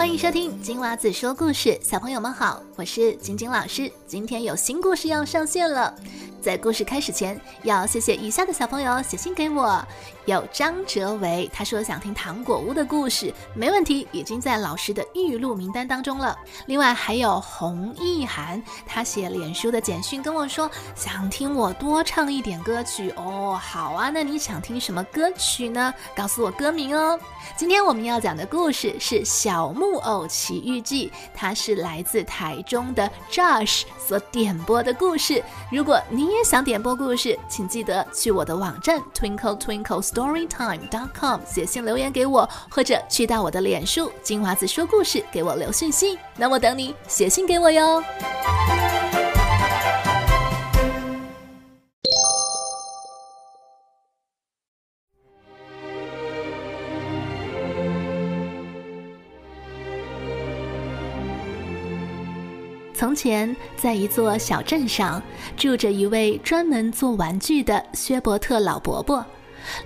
欢迎收听金娃子说故事，小朋友们好，我是晶晶老师，今天有新故事要上线了。在故事开始前，要谢谢以下的小朋友写信给我。有张哲维，他说想听糖果屋的故事，没问题，已经在老师的预录名单当中了。另外还有洪意涵，他写脸书的简讯跟我说想听我多唱一点歌曲哦。好啊，那你想听什么歌曲呢？告诉我歌名哦。今天我们要讲的故事是《小木偶奇遇记》，它是来自台中的 Josh 所点播的故事。如果你也想点播故事，请记得去我的网站 Twinkle Twinkle Storytime dot com 写信留言给我，或者去到我的脸书金娃子说故事给我留讯息。那我等你写信给我哟。从前，在一座小镇上，住着一位专门做玩具的薛伯特老伯伯。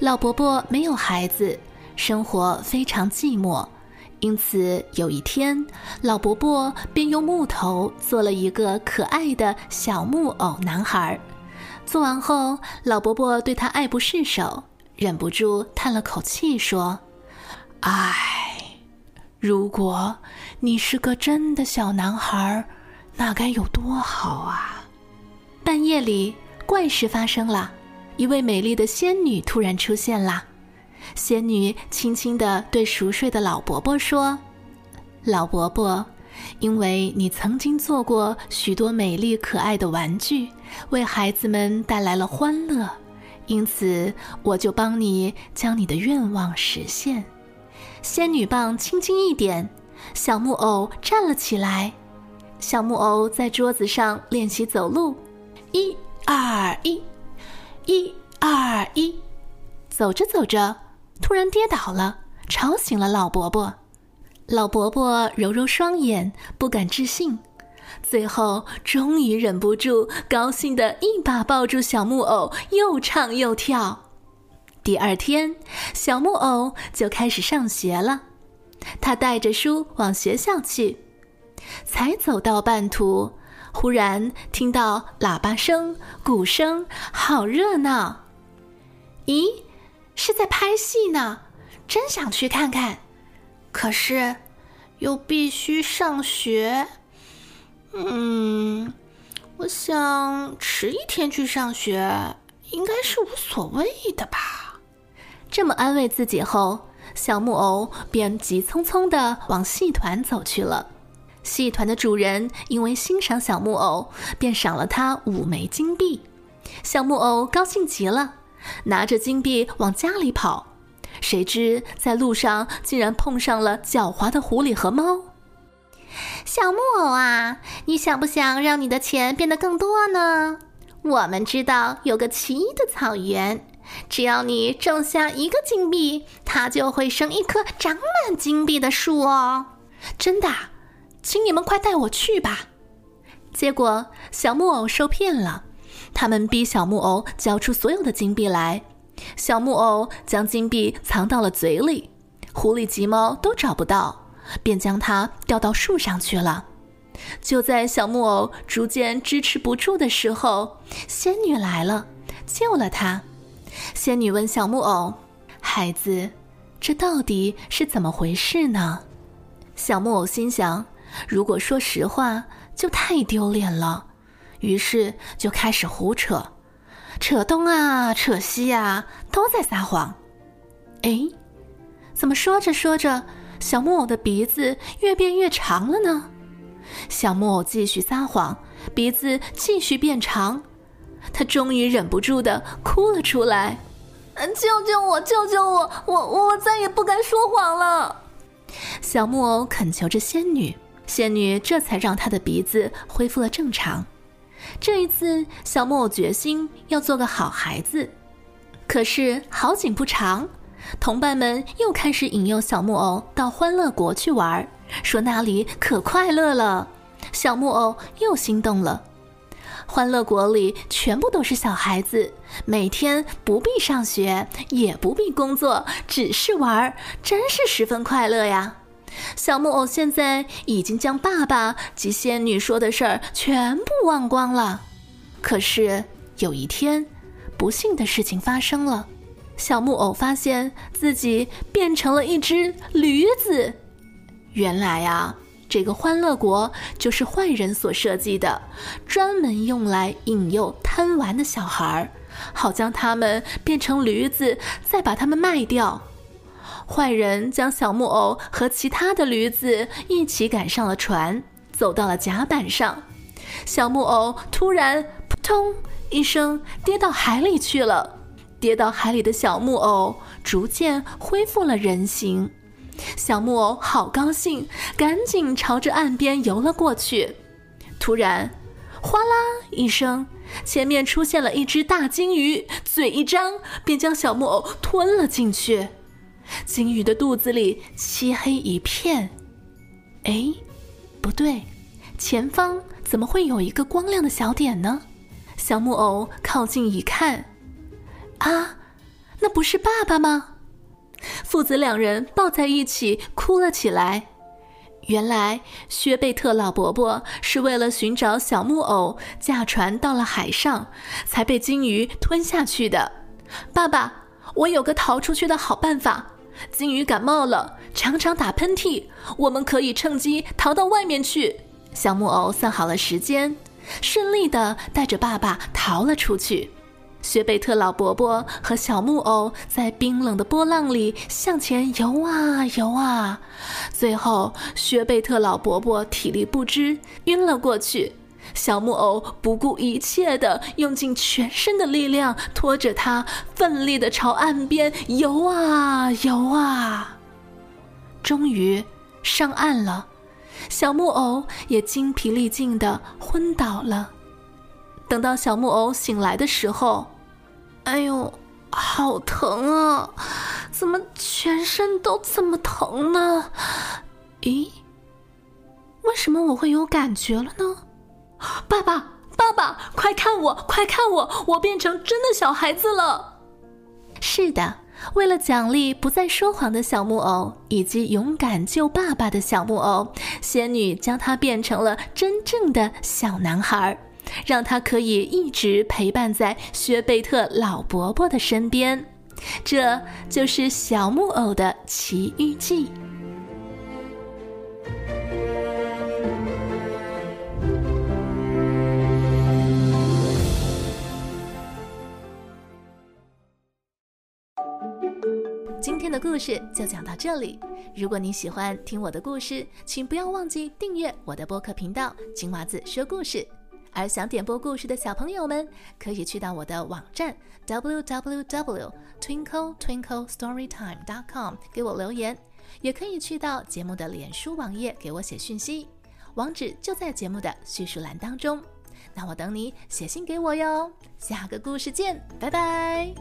老伯伯没有孩子，生活非常寂寞，因此有一天，老伯伯便用木头做了一个可爱的小木偶男孩。做完后，老伯伯对他爱不释手，忍不住叹了口气说：“唉，如果你是个真的小男孩。”那该有多好啊！半夜里，怪事发生了，一位美丽的仙女突然出现了。仙女轻轻地对熟睡的老伯伯说：“老伯伯，因为你曾经做过许多美丽可爱的玩具，为孩子们带来了欢乐，因此我就帮你将你的愿望实现。”仙女棒轻轻一点，小木偶站了起来。小木偶在桌子上练习走路，一、二、一，一、二、一，走着走着，突然跌倒了，吵醒了老伯伯。老伯伯揉揉双眼，不敢置信，最后终于忍不住，高兴的一把抱住小木偶，又唱又跳。第二天，小木偶就开始上学了，他带着书往学校去。才走到半途，忽然听到喇叭声、鼓声，好热闹！咦，是在拍戏呢，真想去看看。可是，又必须上学。嗯，我想迟一天去上学，应该是无所谓的吧。这么安慰自己后，小木偶便急匆匆地往戏团走去了。戏团的主人因为欣赏小木偶，便赏了他五枚金币。小木偶高兴极了，拿着金币往家里跑。谁知在路上竟然碰上了狡猾的狐狸和猫。小木偶啊，你想不想让你的钱变得更多呢？我们知道有个奇异的草原，只要你种下一个金币，它就会生一棵长满金币的树哦。真的。请你们快带我去吧！结果小木偶受骗了，他们逼小木偶交出所有的金币来。小木偶将金币藏到了嘴里，狐狸、急猫都找不到，便将它吊到树上去了。就在小木偶逐渐支持不住的时候，仙女来了，救了他。仙女问小木偶：“孩子，这到底是怎么回事呢？”小木偶心想。如果说实话，就太丢脸了，于是就开始胡扯，扯东啊，扯西啊，都在撒谎。哎，怎么说着说着，小木偶的鼻子越变越长了呢？小木偶继续撒谎，鼻子继续变长，他终于忍不住的哭了出来：“救救我，救救我，我我再也不敢说谎了。”小木偶恳求着仙女。仙女这才让她的鼻子恢复了正常。这一次，小木偶决心要做个好孩子。可是好景不长，同伴们又开始引诱小木偶到欢乐国去玩，说那里可快乐了。小木偶又心动了。欢乐国里全部都是小孩子，每天不必上学，也不必工作，只是玩，真是十分快乐呀。小木偶现在已经将爸爸及仙女说的事儿全部忘光了。可是有一天，不幸的事情发生了，小木偶发现自己变成了一只驴子。原来啊，这个欢乐国就是坏人所设计的，专门用来引诱贪玩的小孩儿，好将他们变成驴子，再把他们卖掉。坏人将小木偶和其他的驴子一起赶上了船，走到了甲板上。小木偶突然扑通一声跌到海里去了。跌到海里的小木偶逐渐恢复了人形。小木偶好高兴，赶紧朝着岸边游了过去。突然，哗啦一声，前面出现了一只大金鱼，嘴一张，便将小木偶吞了进去。金鱼的肚子里漆黑一片，哎，不对，前方怎么会有一个光亮的小点呢？小木偶靠近一看，啊，那不是爸爸吗？父子两人抱在一起哭了起来。原来薛贝特老伯伯是为了寻找小木偶，驾船到了海上，才被金鱼吞下去的。爸爸，我有个逃出去的好办法。金鱼感冒了，常常打喷嚏，我们可以趁机逃到外面去。小木偶算好了时间，顺利的带着爸爸逃了出去。薛贝特老伯伯和小木偶在冰冷的波浪里向前游啊游啊，最后薛贝特老伯伯体力不支，晕了过去。小木偶不顾一切地用尽全身的力量拖着他，奋力地朝岸边游啊游啊。终于上岸了，小木偶也精疲力尽地昏倒了。等到小木偶醒来的时候，哎呦，好疼啊！怎么全身都这么疼呢？咦，为什么我会有感觉了呢？爸爸，爸爸，快看我，快看我，我变成真的小孩子了。是的，为了奖励不再说谎的小木偶，以及勇敢救爸爸的小木偶，仙女将他变成了真正的小男孩，让他可以一直陪伴在薛贝特老伯伯的身边。这就是小木偶的奇遇记。故事就讲到这里。如果你喜欢听我的故事，请不要忘记订阅我的播客频道“金娃子说故事”。而想点播故事的小朋友们，可以去到我的网站 www.twinkletwinklestorytime.com 给我留言，也可以去到节目的脸书网页给我写讯息，网址就在节目的叙述栏当中。那我等你写信给我哟。下个故事见，拜拜。